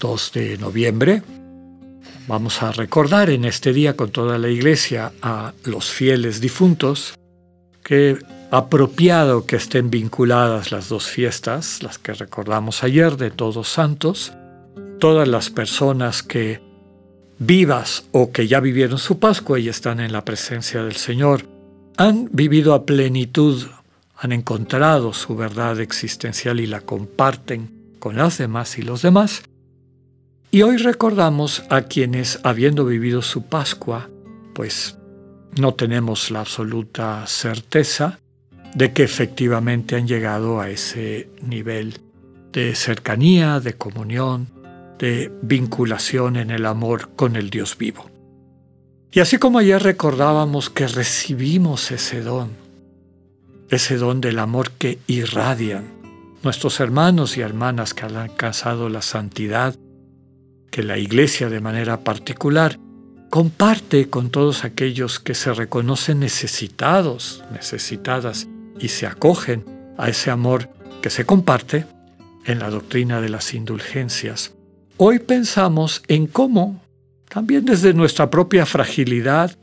2 de noviembre. Vamos a recordar en este día con toda la iglesia a los fieles difuntos, que apropiado que estén vinculadas las dos fiestas, las que recordamos ayer de Todos Santos, todas las personas que vivas o que ya vivieron su Pascua y están en la presencia del Señor, han vivido a plenitud, han encontrado su verdad existencial y la comparten con las demás y los demás. Y hoy recordamos a quienes, habiendo vivido su Pascua, pues no tenemos la absoluta certeza de que efectivamente han llegado a ese nivel de cercanía, de comunión, de vinculación en el amor con el Dios vivo. Y así como ayer recordábamos que recibimos ese don, ese don del amor que irradian nuestros hermanos y hermanas que han alcanzado la santidad, que la Iglesia de manera particular comparte con todos aquellos que se reconocen necesitados, necesitadas y se acogen a ese amor que se comparte en la doctrina de las indulgencias. Hoy pensamos en cómo, también desde nuestra propia fragilidad,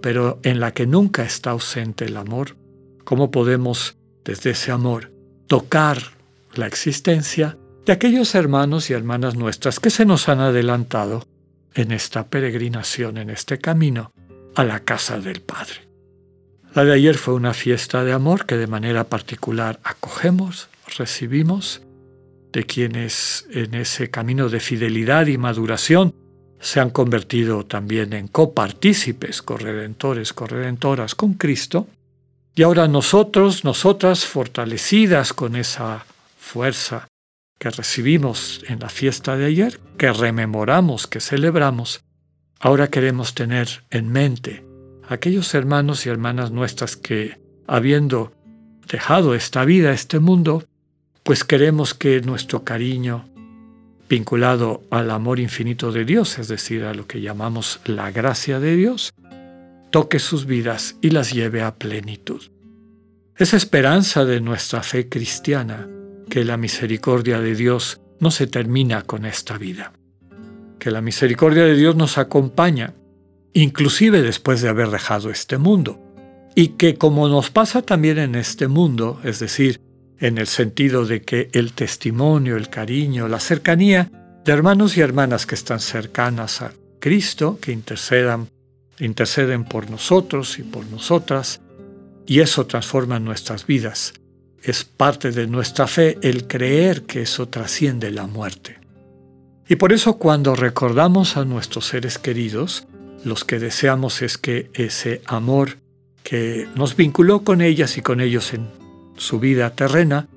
pero en la que nunca está ausente el amor, cómo podemos, desde ese amor, tocar la existencia de aquellos hermanos y hermanas nuestras que se nos han adelantado en esta peregrinación, en este camino a la casa del Padre. La de ayer fue una fiesta de amor que de manera particular acogemos, recibimos de quienes en ese camino de fidelidad y maduración se han convertido también en copartícipes, corredentores, corredentoras con Cristo, y ahora nosotros, nosotras, fortalecidas con esa fuerza que recibimos en la fiesta de ayer, que rememoramos, que celebramos, ahora queremos tener en mente aquellos hermanos y hermanas nuestras que, habiendo dejado esta vida, este mundo, pues queremos que nuestro cariño, vinculado al amor infinito de Dios, es decir, a lo que llamamos la gracia de Dios, toque sus vidas y las lleve a plenitud. Es esperanza de nuestra fe cristiana que la misericordia de Dios no se termina con esta vida, que la misericordia de Dios nos acompaña, inclusive después de haber dejado este mundo, y que como nos pasa también en este mundo, es decir, en el sentido de que el testimonio, el cariño, la cercanía de hermanos y hermanas que están cercanas a Cristo, que intercedan, interceden por nosotros y por nosotras, y eso transforma nuestras vidas. Es parte de nuestra fe el creer que eso trasciende la muerte. Y por eso cuando recordamos a nuestros seres queridos, los que deseamos es que ese amor que nos vinculó con ellas y con ellos en su vida terrena,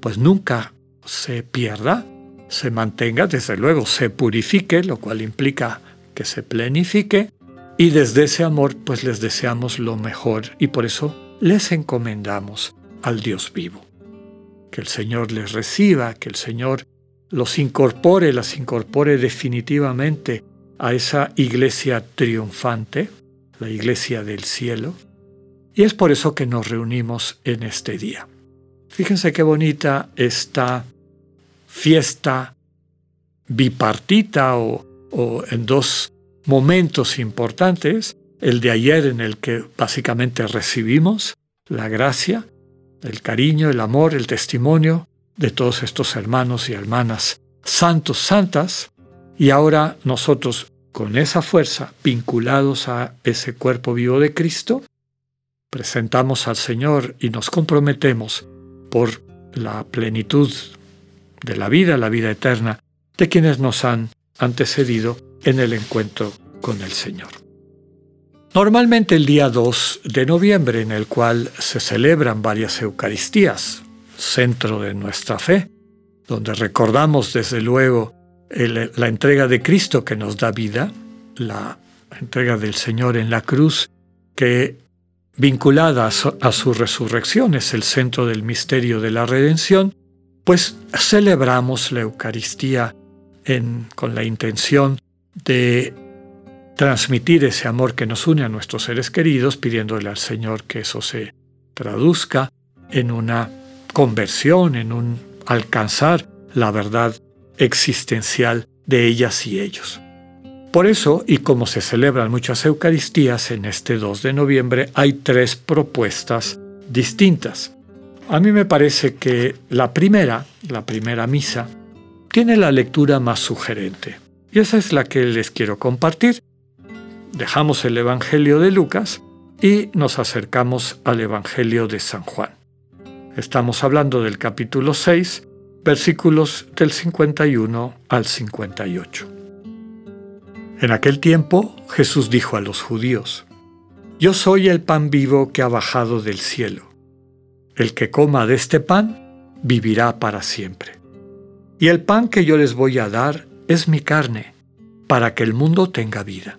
pues nunca se pierda, se mantenga, desde luego se purifique, lo cual implica que se plenifique, y desde ese amor pues les deseamos lo mejor y por eso les encomendamos al Dios vivo. Que el Señor les reciba, que el Señor los incorpore, las incorpore definitivamente a esa iglesia triunfante, la iglesia del cielo, y es por eso que nos reunimos en este día. Fíjense qué bonita esta fiesta bipartita o, en dos momentos importantes, el de ayer en el que básicamente recibimos la gracia, el cariño, el amor, el testimonio de todos estos hermanos y hermanas santos, santas, y ahora nosotros con esa fuerza vinculados a ese cuerpo vivo de Cristo, presentamos al Señor y nos comprometemos por la plenitud de la vida, la vida eterna, de quienes nos han antecedido en el encuentro con el Señor. Normalmente el día 2 de noviembre, en el cual se celebran varias Eucaristías, centro de nuestra fe, donde recordamos desde luego la entrega de Cristo que nos da vida, la entrega del Señor en la cruz, que vinculada a su, resurrección es el centro del misterio de la redención, pues celebramos la Eucaristía con la intención de transmitir ese amor que nos une a nuestros seres queridos, pidiéndole al Señor que eso se traduzca en una conversión, en un alcanzar la verdad existencial de ellas y ellos. Por eso, y como se celebran muchas Eucaristías en este 2 de noviembre, hay tres propuestas distintas. A mí me parece que la primera, la primera misa, tiene la lectura más sugerente. Y esa es la que les quiero compartir. Dejamos el Evangelio de Lucas y nos acercamos al Evangelio de San Juan. Estamos hablando del capítulo 6, versículos del 51 al 58. En aquel tiempo Jesús dijo a los judíos, Yo soy el pan vivo que ha bajado del cielo. El que coma de este pan vivirá para siempre. Y el pan que yo les voy a dar es mi carne, para que el mundo tenga vida.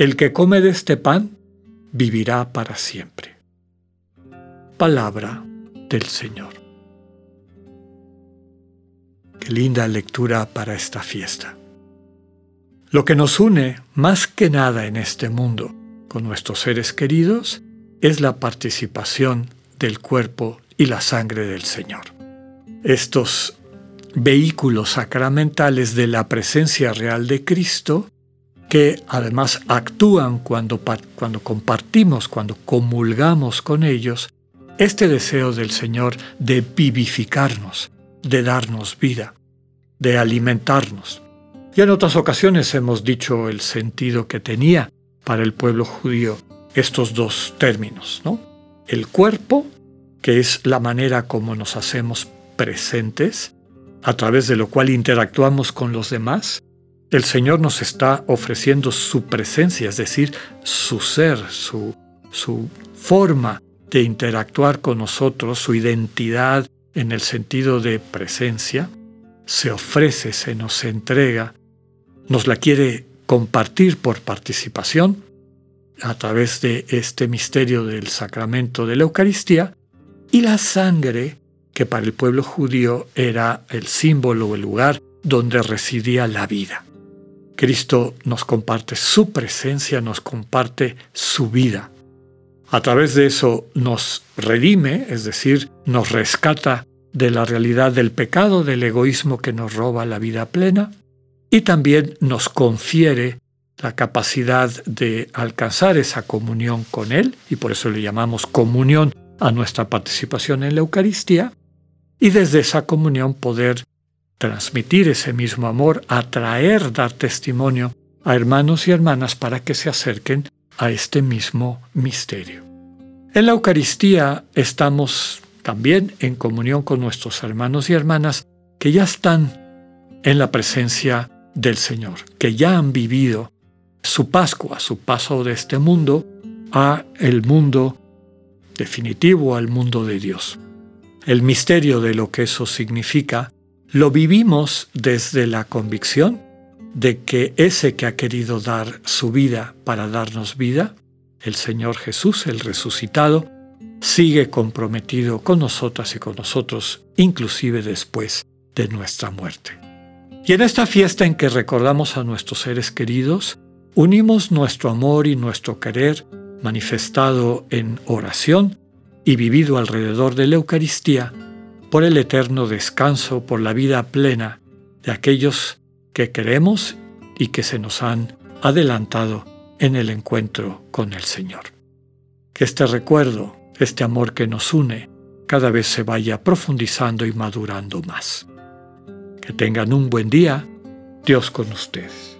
El que come de este pan vivirá para siempre. Palabra del Señor. Qué linda lectura para esta fiesta. Lo que nos une más que nada en este mundo con nuestros seres queridos es la participación del cuerpo y la sangre del Señor. Estos vehículos sacramentales de la presencia real de Cristo, que además actúan cuando, cuando compartimos, cuando comulgamos con ellos, este deseo del Señor de vivificarnos, de darnos vida, de alimentarnos. Y en otras ocasiones hemos dicho el sentido que tenía para el pueblo judío estos dos términos, ¿no? El cuerpo, que es la manera como nos hacemos presentes, a través de lo cual interactuamos con los demás, el Señor nos está ofreciendo su presencia, es decir, su ser, su, su forma de interactuar con nosotros, su identidad en el sentido de presencia, se ofrece, se nos entrega nos la quiere compartir por participación a través de este misterio del sacramento de la Eucaristía y la sangre, que para el pueblo judío era el símbolo el lugar donde residía la vida. Cristo nos comparte su presencia, nos comparte su vida. A través de eso nos redime, es decir, nos rescata de la realidad del pecado, del egoísmo que nos roba la vida plena, y también nos confiere la capacidad de alcanzar esa comunión con Él, y por eso le llamamos comunión a nuestra participación en la Eucaristía, y desde esa comunión poder transmitir ese mismo amor, atraer, dar testimonio a hermanos y hermanas para que se acerquen a este mismo misterio. En la Eucaristía estamos también en comunión con nuestros hermanos y hermanas que ya están en la presencia del Señor, que ya han vivido su Pascua, su paso de este mundo a el mundo definitivo, al mundo de Dios. El misterio de lo que eso significa lo vivimos desde la convicción de que ese que ha querido dar su vida para darnos vida, el Señor Jesús, el resucitado, sigue comprometido con nosotras y con nosotros, inclusive después de nuestra muerte. Y en esta fiesta en que recordamos a nuestros seres queridos, unimos nuestro amor y nuestro querer manifestado en oración y vivido alrededor de la Eucaristía por el eterno descanso, por la vida plena de aquellos que queremos y que se nos han adelantado en el encuentro con el Señor. Que este recuerdo, este amor que nos une, cada vez se vaya profundizando y madurando más. Que tengan un buen día, Dios con ustedes.